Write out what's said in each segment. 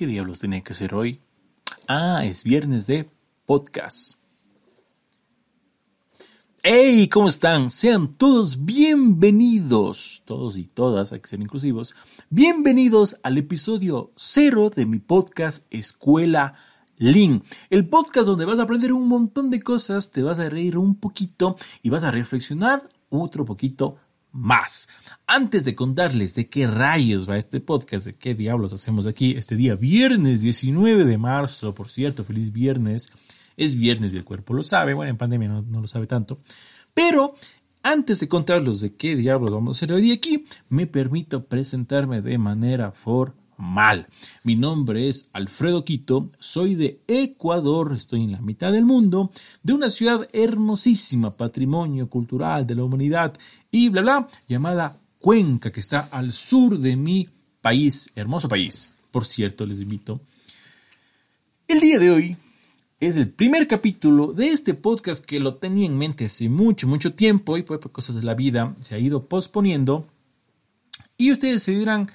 ¿Qué diablos tenía que hacer hoy? Ah, es viernes de podcast. ¡Hey! ¿Cómo están? Sean todos bienvenidos, todos y todas, hay que ser inclusivos, bienvenidos al episodio cero de mi podcast Escuela Link, el podcast donde vas a aprender un montón de cosas, te vas a reír un poquito y vas a reflexionar otro poquito más. Antes de contarles de qué rayos va este podcast, de qué diablos hacemos aquí este día, viernes 19 de marzo, por cierto, feliz viernes. Es viernes y el cuerpo lo sabe, bueno, en pandemia no, no lo sabe tanto. Pero antes de contarles de qué diablos vamos a hacer hoy aquí, me permito presentarme de manera formal mal. Mi nombre es Alfredo Quito, soy de Ecuador, estoy en la mitad del mundo, de una ciudad hermosísima, patrimonio cultural de la humanidad y bla bla, llamada Cuenca, que está al sur de mi país, hermoso país. Por cierto, les invito. El día de hoy es el primer capítulo de este podcast que lo tenía en mente hace mucho, mucho tiempo y por cosas de la vida se ha ido posponiendo. Y ustedes se dirán,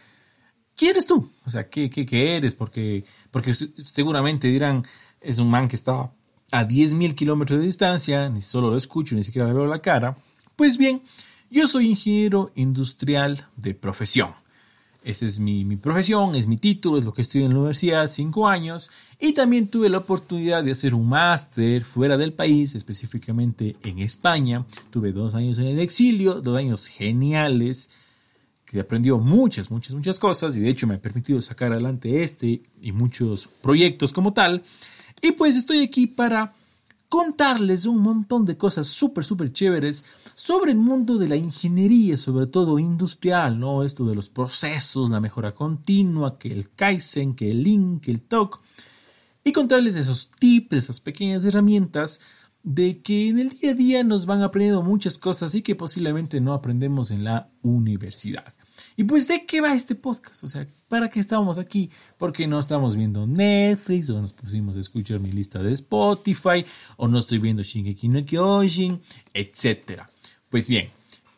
¿quién eres tú? O sea, ¿qué, qué, eres? Porque, porque seguramente dirán, es un man que está a 10.000 kilómetros de distancia, ni solo lo escucho, ni siquiera le veo la cara. Pues bien, yo soy ingeniero industrial de profesión. Esa es mi, profesión, es mi título, es lo que estudié en la universidad, cinco años. Y también tuve la oportunidad de hacer un máster fuera del país, específicamente en España. Tuve dos años en el exilio, dos años geniales que aprendió muchas, muchas, muchas cosas y de hecho me ha permitido sacar adelante este y muchos proyectos como tal. Y pues estoy aquí para contarles un montón de cosas súper, súper chéveres sobre el mundo de la ingeniería, sobre todo industrial, ¿no? Esto de los procesos, la mejora continua, que el Kaizen, que el Lean, que el TOC. Y contarles esos tips, esas pequeñas herramientas de que en el día a día nos van aprendiendo muchas cosas y que posiblemente no aprendemos en la universidad. Y pues, ¿de qué va este podcast? O sea, ¿para qué estamos aquí? Porque no estamos viendo Netflix, o nos pusimos a escuchar mi lista de Spotify, o no estoy viendo Shingeki no Kyojin, etc. Pues bien,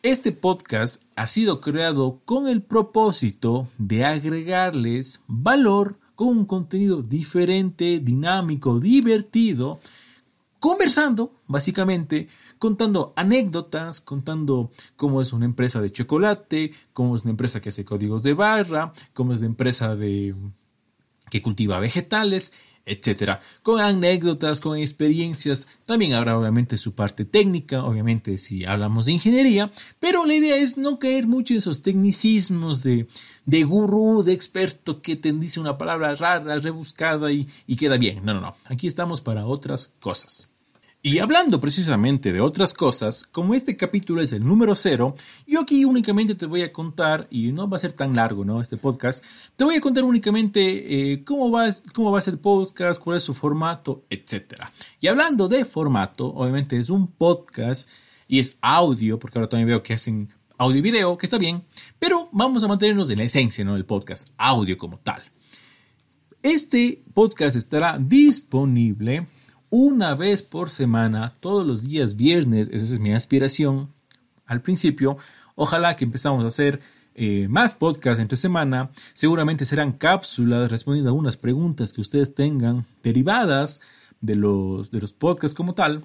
este podcast ha sido creado con el propósito de agregarles valor con un contenido diferente, dinámico, divertido, conversando, básicamente, contando anécdotas, contando cómo es una empresa de chocolate, cómo es una empresa que hace códigos de barra, cómo es la empresa de que cultiva vegetales, etcétera, con anécdotas, con experiencias. También habrá obviamente su parte técnica, obviamente si hablamos de ingeniería, pero la idea es no caer mucho en esos tecnicismos de, de gurú, de experto que te dice una palabra rara, rebuscada y, y queda bien. No, no, no. Aquí estamos para otras cosas. Y hablando precisamente de otras cosas, como este capítulo es el número cero, yo aquí únicamente te voy a contar, y no va a ser tan largo, ¿no? Este podcast, te voy a contar únicamente eh, cómo, va, cómo va a ser el podcast, cuál es su formato, etc. Y hablando de formato, obviamente es un podcast y es audio, porque ahora también veo que hacen audio y video, que está bien, pero vamos a mantenernos en la esencia, ¿no? Del podcast, audio como tal. Este podcast estará disponible una vez por semana, todos los días viernes, esa es mi aspiración al principio. Ojalá que empezamos a hacer eh, más podcasts entre semana. Seguramente serán cápsulas respondiendo a algunas preguntas que ustedes tengan derivadas de los, de los podcasts como tal.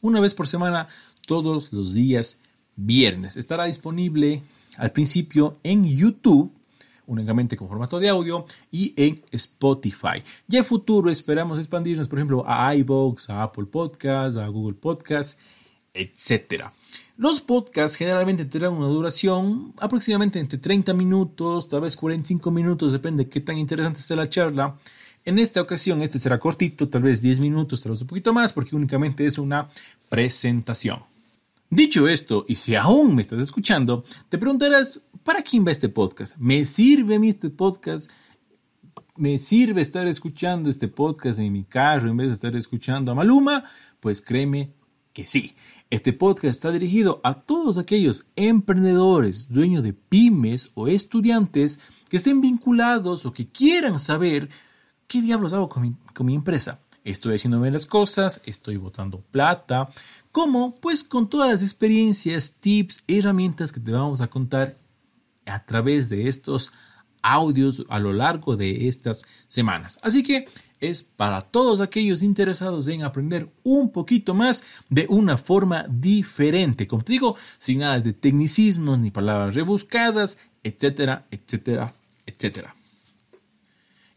Una vez por semana, todos los días viernes. Estará disponible al principio en YouTube únicamente con formato de audio y en Spotify. Ya en futuro esperamos expandirnos, por ejemplo, a iVoox, a Apple Podcasts, a Google Podcasts, etc. Los podcasts generalmente tendrán una duración aproximadamente entre 30 minutos, tal vez 45 minutos, depende de qué tan interesante esté la charla. En esta ocasión este será cortito, tal vez 10 minutos, tal vez un poquito más, porque únicamente es una presentación. Dicho esto, y si aún me estás escuchando, te preguntarás, ¿para quién va este podcast? ¿Me sirve a mí este podcast? ¿Me sirve estar escuchando este podcast en mi carro en vez de estar escuchando a Maluma? Pues créeme que sí. Este podcast está dirigido a todos aquellos emprendedores, dueños de pymes o estudiantes que estén vinculados o que quieran saber qué diablos hago con mi, con mi empresa. Estoy haciendo bien las cosas, estoy botando plata, ¿Cómo? Pues con todas las experiencias, tips, herramientas que te vamos a contar a través de estos audios a lo largo de estas semanas. Así que es para todos aquellos interesados en aprender un poquito más de una forma diferente. Como te digo, sin nada de tecnicismos ni palabras rebuscadas, etcétera, etcétera, etcétera.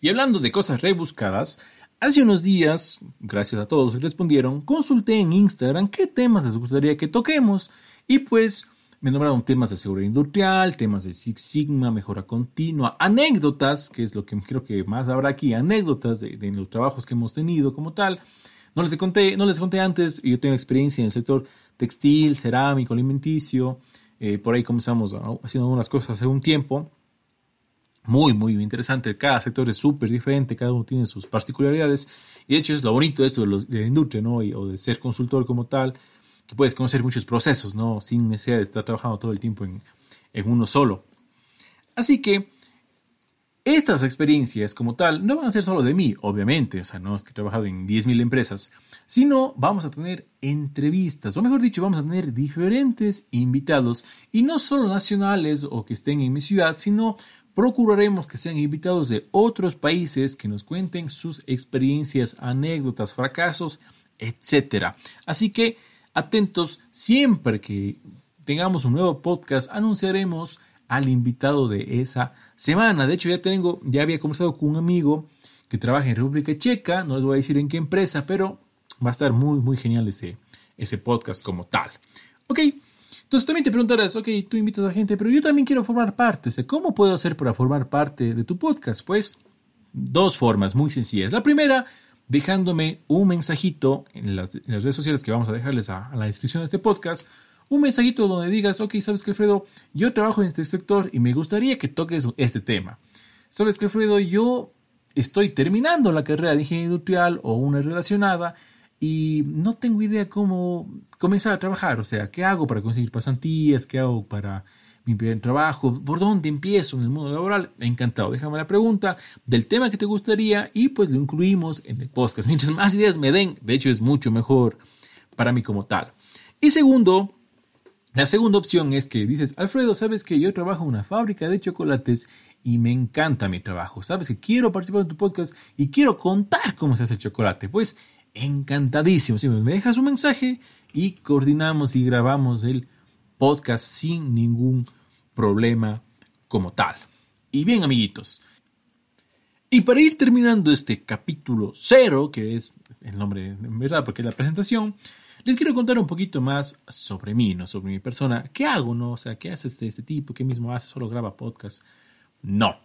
Y hablando de cosas rebuscadas, hace unos días, gracias a todos que respondieron, consulté en Instagram qué temas les gustaría que toquemos y pues me nombraron temas de seguridad industrial, temas de Six Sigma, mejora continua, anécdotas, que es lo que creo que más habrá aquí, anécdotas de, los trabajos que hemos tenido como tal. No les conté, no les conté antes, yo tengo experiencia en el sector textil, cerámico, alimenticio. Eh, por ahí comenzamos haciendo algunas cosas hace un tiempo. Muy, muy interesante. Cada sector es súper diferente, cada uno tiene sus particularidades. Y de hecho es lo bonito de esto de, la industria, ¿no? o de ser consultor como tal que puedes conocer muchos procesos, ¿no? Sin necesidad de estar trabajando todo el tiempo en, uno solo. Así que estas experiencias como tal no van a ser solo de mí, obviamente, o sea, no es que he trabajado en 10.000 empresas, sino vamos a tener entrevistas, o mejor dicho, vamos a tener diferentes invitados, y no solo nacionales o que estén en mi ciudad, sino procuraremos que sean invitados de otros países que nos cuenten sus experiencias, anécdotas, fracasos, etc. Así que Atentos, siempre que tengamos un nuevo podcast, anunciaremos al invitado de esa semana. De hecho, ya tengo, ya había conversado con un amigo que trabaja en República Checa, no les voy a decir en qué empresa, pero va a estar muy, muy genial ese, ese podcast como tal. Ok, entonces también te preguntarás, ok, tú invitas a gente, pero yo también quiero formar parte. ¿Cómo puedo hacer para formar parte de tu podcast? Pues dos formas muy sencillas. La primera, dejándome un mensajito en las, redes sociales que vamos a dejarles a, la descripción de este podcast, un mensajito donde digas, ok, sabes que Alfredo, yo trabajo en este sector y me gustaría que toques este tema. Sabes que Alfredo, yo estoy terminando la carrera de ingeniería industrial o una relacionada y no tengo idea cómo comenzar a trabajar, o sea, ¿qué hago para conseguir pasantías? ¿Qué hago para mi primer trabajo, por dónde empiezo en el mundo laboral, encantado. Déjame la pregunta del tema que te gustaría y pues lo incluimos en el podcast. Mientras más ideas me den, de hecho es mucho mejor para mí como tal. Y segundo, la segunda opción es que dices, Alfredo, sabes que yo trabajo en una fábrica de chocolates y me encanta mi trabajo. Sabes que quiero participar en tu podcast y quiero contar cómo se hace el chocolate. Pues encantadísimo. Si me dejas un mensaje y coordinamos y grabamos el podcast sin ningún problema como tal. Y bien, amiguitos. Y para ir terminando este capítulo cero, que es el nombre en verdad porque es la presentación, les quiero contar un poquito más sobre mí, ¿no? Sobre mi persona. ¿Qué hago, no? O sea, ¿qué hace este, este tipo? ¿Qué mismo hace? ¿Solo graba podcast? No.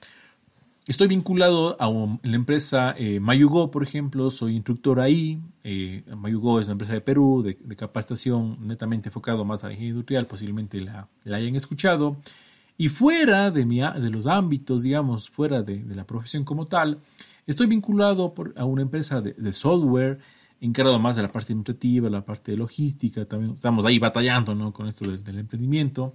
Estoy vinculado a la empresa eh, Mayugo, por ejemplo, soy instructor ahí. Eh, Mayugo es una empresa de Perú de, capacitación netamente enfocado más a la ingeniería industrial, posiblemente la, hayan escuchado. Y fuera de, mi, de los ámbitos, digamos, fuera de, la profesión como tal, estoy vinculado a una empresa de, software encargado más de la parte administrativa, la parte de logística, también estamos ahí batallando ¿no? con esto del emprendimiento.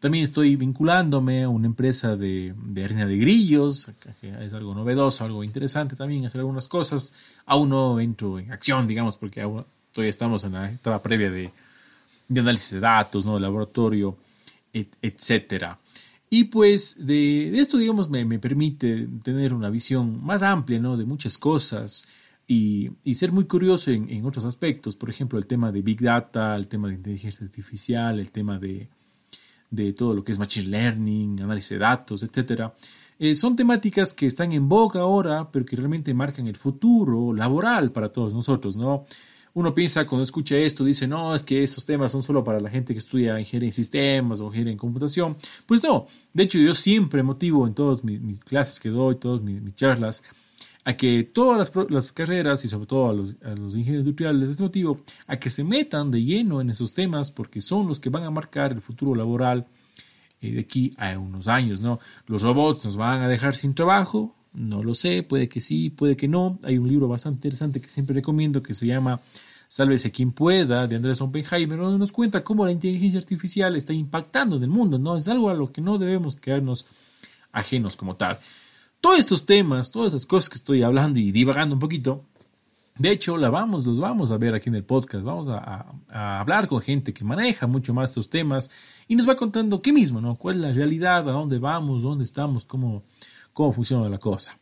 También estoy vinculándome a una empresa de, de harina de grillos, que es algo novedoso, algo interesante también, hacer algunas cosas. Aún no entro en acción, digamos, porque aún todavía estamos en la etapa previa de, análisis de datos, ¿no? de laboratorio, etcétera. Y pues de, esto, digamos, me, me, permite tener una visión más amplia, ¿no? De muchas cosas y, y ser muy curioso en, en, otros aspectos. Por ejemplo, el tema de Big Data, el tema de inteligencia artificial, el tema de, de todo lo que es Machine Learning, análisis de datos, etc. Eh, son temáticas que están en boga ahora, pero que realmente marcan el futuro laboral para todos nosotros, ¿no? Uno piensa cuando escucha esto, dice, no, es que esos temas son solo para la gente que estudia ingeniería en sistemas o ingeniería en computación. Pues no, de hecho yo siempre motivo en todas mis, clases que doy, todas mis charlas, a que todas las, carreras y sobre todo a los, ingenieros industriales les motivo a que se metan de lleno en esos temas porque son los que van a marcar el futuro laboral eh, de aquí a unos años, ¿no? Los robots nos van a dejar sin trabajo, no lo sé, puede que sí, puede que no. Hay un libro bastante interesante que siempre recomiendo que se llama Sálvese quien pueda, de Andrés Oppenheimer, donde nos cuenta cómo la inteligencia artificial está impactando en el mundo, ¿no? Es algo a lo que no debemos quedarnos ajenos como tal. Todos estos temas, todas esas cosas que estoy hablando y divagando un poquito, de hecho, la vamos, los vamos a ver aquí en el podcast. Vamos a, hablar con gente que maneja mucho más estos temas y nos va contando qué mismo, ¿no? ¿Cuál es la realidad? ¿A dónde vamos? ¿Dónde estamos? ¿Cómo, cómo funciona la cosa.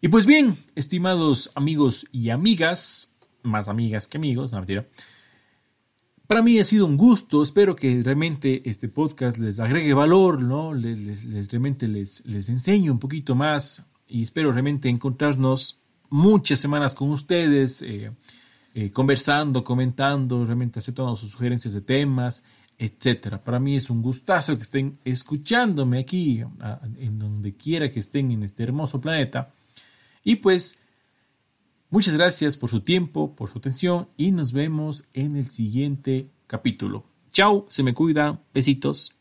Y pues bien, estimados amigos y amigas, más amigas que amigos, no mentira. Para mí ha sido un gusto, espero que realmente este podcast les agregue valor, ¿no? Les, realmente les, les enseñe un poquito más y espero realmente encontrarnos muchas semanas con ustedes, eh, eh, conversando, comentando, realmente aceptando sus sugerencias de temas, etcétera. Para mí es un gustazo que estén escuchándome aquí, en donde quiera que estén en este hermoso planeta. Y pues, muchas gracias por su tiempo, por su atención y nos vemos en el siguiente capítulo. Chao, se me cuidan, besitos.